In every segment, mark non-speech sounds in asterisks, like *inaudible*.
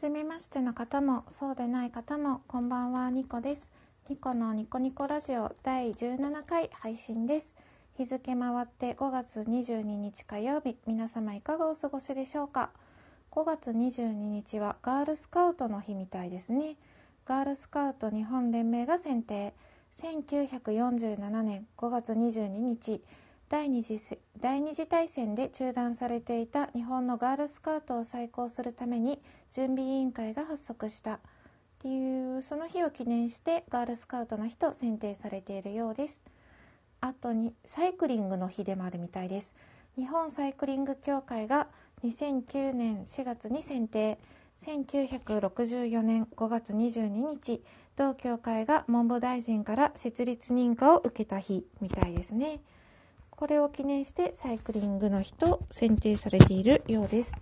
初めましての方もそうでない方もこんばんはニコです。ニコのニコニコラジオ第17回配信です。日付回って5月22日火曜日皆様いかがお過ごしでしょうか？5月22日はガールスカウトの日みたいですね。ガールスカウト日本連盟が選定。1947年5月22日第二次第二次大戦で中断されていた日本のガールスカウトを再興するために準備委員会が発足した。っていうその日を記念してガールスカウトの日と選定されているようです。あとにサイクリングの日でもあるみたいです。日本サイクリング協会が2009年4月に選定。1964年5月22日。同協会が文部大臣から設立認可を受けた日みたいですね。これを記念してサイクリングの日と選定されているようです。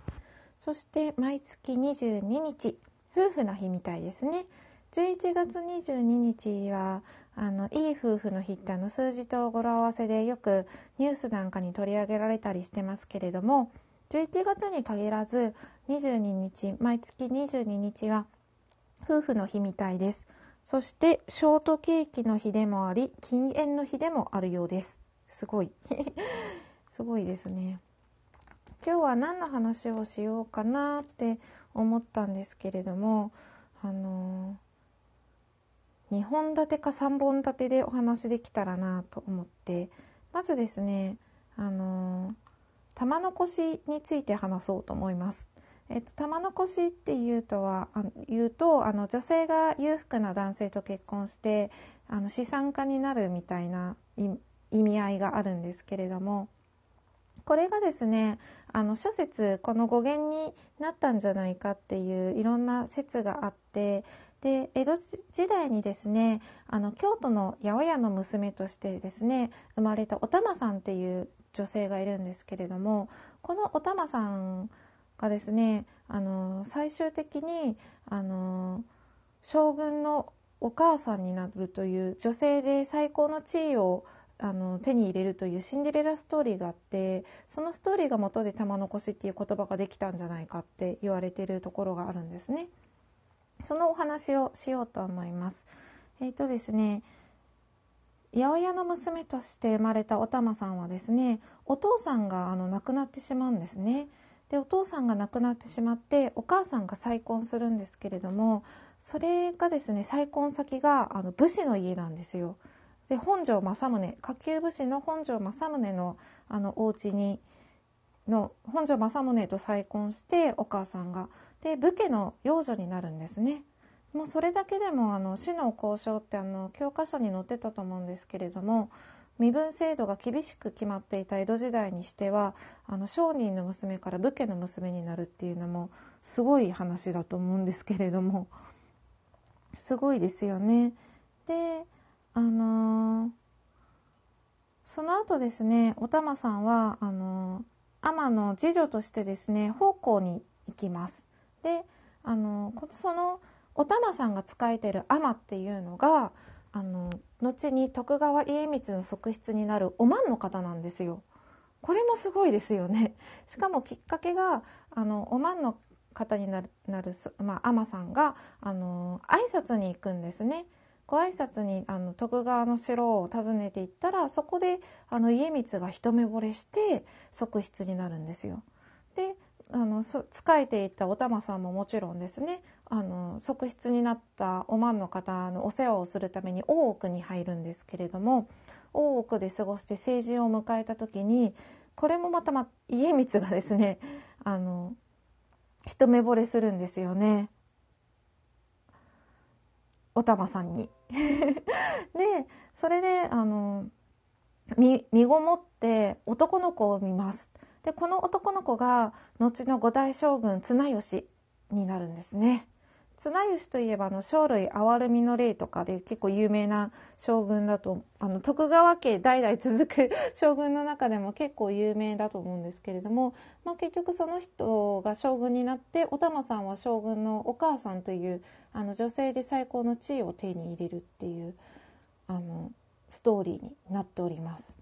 そして毎月22日、夫婦の日みたいですね。11月22日はあのいい夫婦の日ってあの数字と語呂合わせでよくニュースなんかに取り上げられたりしてますけれども11月に限らず22日毎月22日は夫婦の日みたいですそしてショートケーキの日でもあり禁煙の日でもあるようですすごい。*laughs* すごいですね。今日は何の話をしようかなって思ったんですけれどもあの2本立てか3本立てでお話できたらなと思って。まずですねあの玉の腰について話そうと思います。えっと、玉の腰っていうとはあ言うとあの女性が裕福な男性と結婚してあの資産家になるみたいな意味合いがあるんですけれどもこれがですねあの諸説この語源になったんじゃないかっていういろんな説があってで江戸時代にですねあの京都の八百屋の娘としてですね生まれたお玉さんっていう女性がいるんですけれどもこのお玉さんがですねあの最終的にあの将軍のお母さんになるという女性で最高の地位をあの手に入れるというシンデレラストーリーがあってそのストーリーが元で玉残しっていう言葉ができたんじゃないかって言われているところがあるんですね。そのお話をしようと思います。えっ、ー、とですね八百屋の娘として生まれたお玉さんはですねお父さんがあの亡くなってしまうんですね。でお父さんが亡くなってしまってお母さんが再婚するんですけれどもそれがですね再婚先があの武士の家なんですよ。で本庄正宗下級武士の本庄正宗のあのお家にの本庄正宗と再婚してお母さんがで武家の養女になるんですね。もうそれだけでもあの死の交渉ってあの教科書に載ってたと思うんですけれども身分制度が厳しく決まっていた江戸時代にしてはあの商人の娘から武家の娘になるっていうのもすごい話だと思うんですけれどもすごいですよね。であのー、その後ですねお玉さんはあの、天の次女としてですね奉公に行きます。であの、そのお玉さんが仕えてる天っていうのがあの後に徳川家光の側室になるおまんの方なんですよ。これもすごいですよね。しかもきっかけがあのおまんの方になるなる、まあ、海さんがあの挨拶に行くんですね。ご挨拶にあの徳川の城を訪ねていったらそこであの家光が一目惚れして側室になるんですよ。であの仕えていたお玉さんももちろんですねあの側室になったおまんの方のお世話をするために大奥に入るんですけれども大奥で過ごして成人を迎えた時にこれもまた、ま、家光がですねあの一目惚れするんですよねお玉さんに。*laughs* でそれであの身ごもって男の子を見ます。でこの男の子が後の五代将軍綱吉になるんですね。綱吉といえばあの生類憐るみの霊とかで結構有名な将軍だとあの徳川家代々続く将軍の中でも結構有名だと思うんですけれども、*laughs* まあ、結局その人が将軍になってお玉さんは将軍のお母さんというあの女性で最高の地位を手に入れるっていうあのストーリーになっております。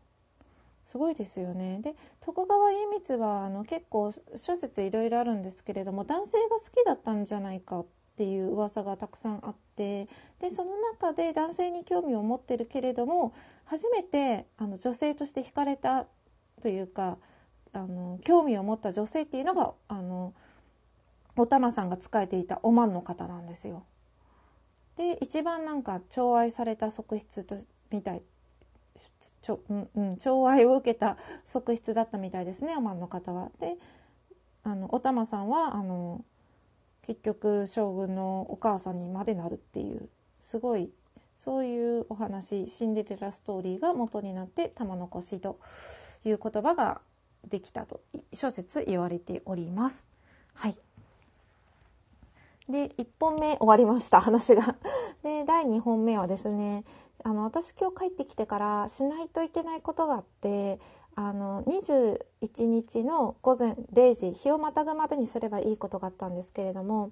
すごいですよね。で徳川家光はあの結構諸説いろいろあるんですけれども男性が好きだったんじゃないかっていう噂がたくさんあってでその中で男性に興味を持ってるけれども初めてあの女性として惹かれたというかあの興味を持った女性っていうのがあのお玉さんが仕えていたおまんの方なんですよ。で一番なんか寵愛された側室とみたいちょ、うんうん、寵愛を受けた側室だったみたいですねおまんの方は。であのお玉さんはあの結局将軍のお母さんにまでなるっていうすごいそういうお話シンデレラストーリーが元になって玉の腰という言葉ができたと諸説言われております。はいで1本目終わりました *laughs* 話が。で第2本目はですねあの私今日帰ってきてからしないといけないことがあってあの21日の午前0時日をまたぐまでにすればいいことがあったんですけれども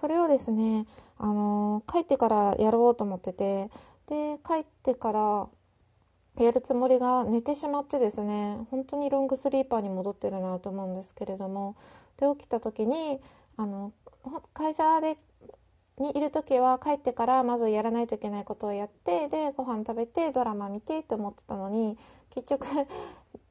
それをですねあの帰ってからやろうと思っててで帰ってからやるつもりが寝てしまってですね本当にロングスリーパーに戻ってるなと思うんですけれどもで起きた時にあの会社でにいる時は帰ってからまずやらないといけないことをやってでご飯食べてドラマ見てって思ってたのに結局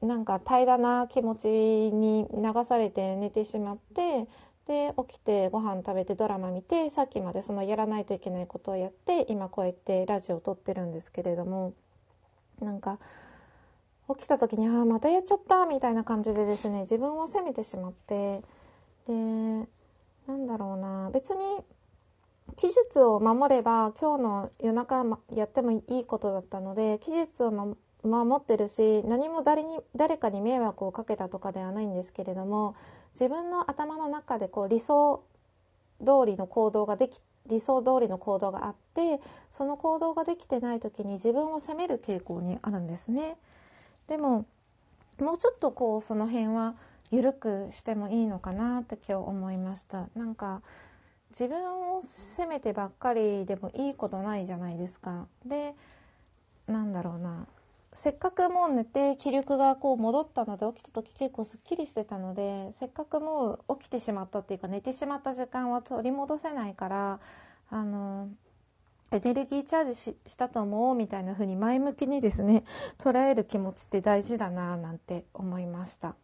なんか平らな気持ちに流されて寝てしまってで起きてご飯食べてドラマ見てさっきまでそのやらないといけないことをやって今こうやってラジオを撮ってるんですけれどもなんか起きた時にああまたやっちゃったみたいな感じでですね自分を責めてしまってでなんだろうな別に期日を守れば今日の夜中やってもいいことだったので期日を守ってるし何も誰に誰かに迷惑をかけたとかではないんですけれども自分の頭の中でこう理想通りの行動ができ理想通りの行動があってその行動ができてない時に自分を責める傾向にあるんですね。でももうちょっとこうその辺は緩くしてもいいのかなって今日思いました。なんか自分を責めてばっかりでもいいことないじゃないですか。でなんだろうな。せっかくもう寝て気力がこう戻ったので起きた時結構すっきりしてたのでせっかくもう起きてしまったっていうか寝てしまった時間は取り戻せないからあのエネルギーチャージしたと思うみたいな風に前向きにですね *laughs* 捉える気持ちって大事だななんて思いました。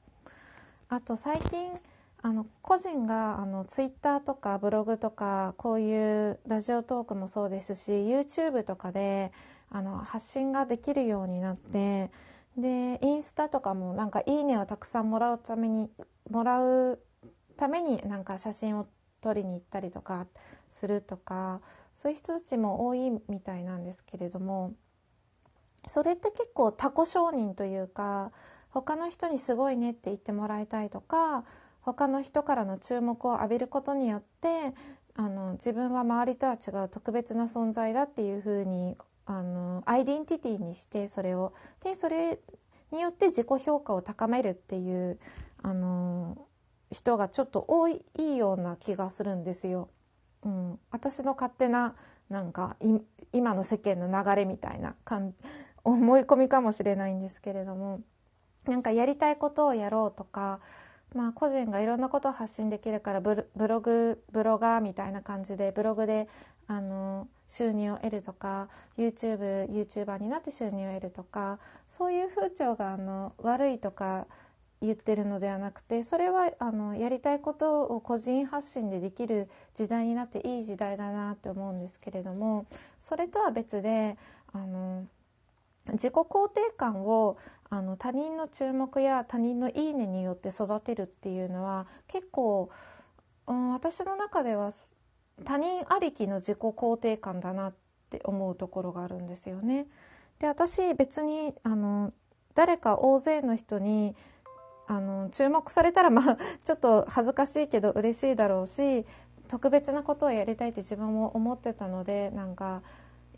あと最近あの個人があのツイッターとかブログとかこういうラジオトークもそうですし YouTube とかであの発信ができるようになってでインスタとかもなんか「いいね」をたくさんもらうためにもらうためになんか写真を撮りに行ったりとかするとかそういう人たちも多いみたいなんですけれどもそれって結構他己承認というか他の人にすごいねって言ってもらいたいとか他の人からの注目を浴びることによってあの自分は周りとは違う特別な存在だっていうふうにあのアイデンティティにしてそれをでそれによって自己評価を高めるっていうあの人がちょっと多いような気がするんですよ。うん、私の勝手ななんか今の世間の流れみたいな思い込みかもしれないんですけれどもなんかやりたいことをやろうとか、まあ、個人がいろんなことを発信できるからブログブロガーみたいな感じでブログであの収入を得るとか YouTubeYouTuber になって収入を得るとかそういう風潮があの悪いとか言ってるのではなくてそれはあのやりたいことを個人発信でできる時代になっていい時代だなって思うんですけれどもそれとは別であの自己肯定感をあの他人の注目や他人の「いいね」によって育てるっていうのは結構、うん、私の中では他人ありきの自己肯定感だなって思うところがあるんですよね。で私別にあの誰か大勢の人にあの注目されたら *laughs* まあちょっと恥ずかしいけど嬉しいだろうし特別なことをやりたいって自分も思ってたのでなんか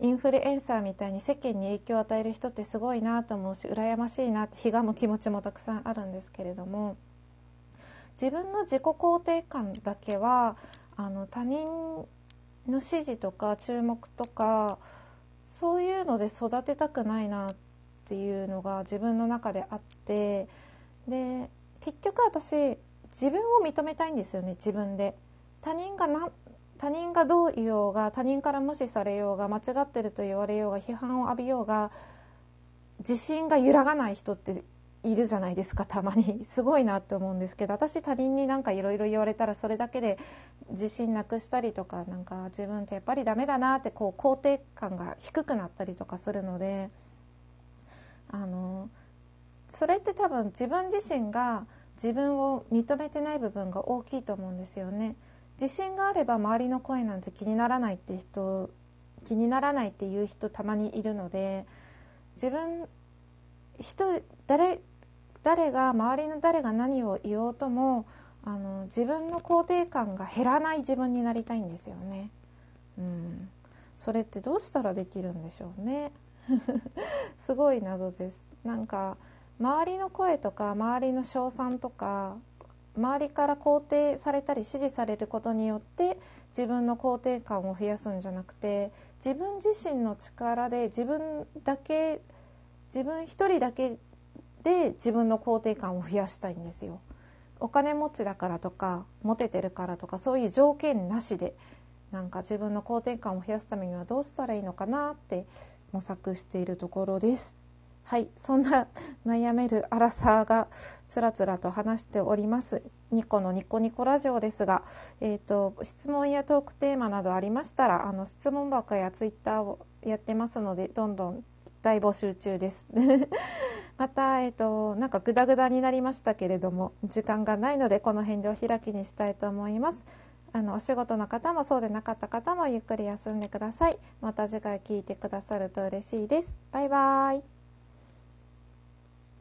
インフルエンサーみたいに世間に影響を与える人ってすごいなと思うし羨ましいなってひがむ気持ちもたくさんあるんですけれども自分の自己肯定感だけはあの他人の支持とか注目とかそういうので育てたくないなっていうのが自分の中であってで結局私自分を認めたいんですよね自分で。他人が他人がどう言おうが他人から無視されようが間違ってると言われようが批判を浴びようが自信が揺らがない人っているじゃないですかたまに *laughs* すごいなって思うんですけど私他人になんかいろいろ言われたらそれだけで自信なくしたりとかなんか自分ってやっぱりダメだなってこう肯定感が低くなったりとかするのであのそれって多分自分自身が自分を認めてない部分が大きいと思うんですよね。自信があれば周りの声なんて気にならないって人気にならないっていう人たまにいるので自分人誰誰が周りの誰が何を言おうともあの自分の肯定感が減らない自分になりたいんですよね。うん、それってどうしたらできるんでしょうね。*laughs* すごい謎です。なんか周りの声とか周りの称賛とか周りから肯定されたり支持されることによって自分の肯定感を増やすんじゃなくて自分自身の力で自分だけ自分一人だけで自分の肯定感を増やしたいんですよ。お金持ちだからとかモテてるからとかそういう条件なしでなんか自分の肯定感を増やすためにはどうしたらいいのかなって模索しているところです。はいそんな *laughs* 悩めるアラサーがつらつらと話しております。ニコのニコニコラジオですが、えーと、質問やトークテーマなどありましたらあの質問箱やツイッターをやってますのでどんどん大募集中です。*laughs* また、えーと、なんかグダグダになりましたけれども時間がないのでこの辺でお開きにしたいと思います。あのお仕事の方もそうでなかった方もゆっくり休んでください。また次回聞いてくださると嬉しいです。バイバーイ。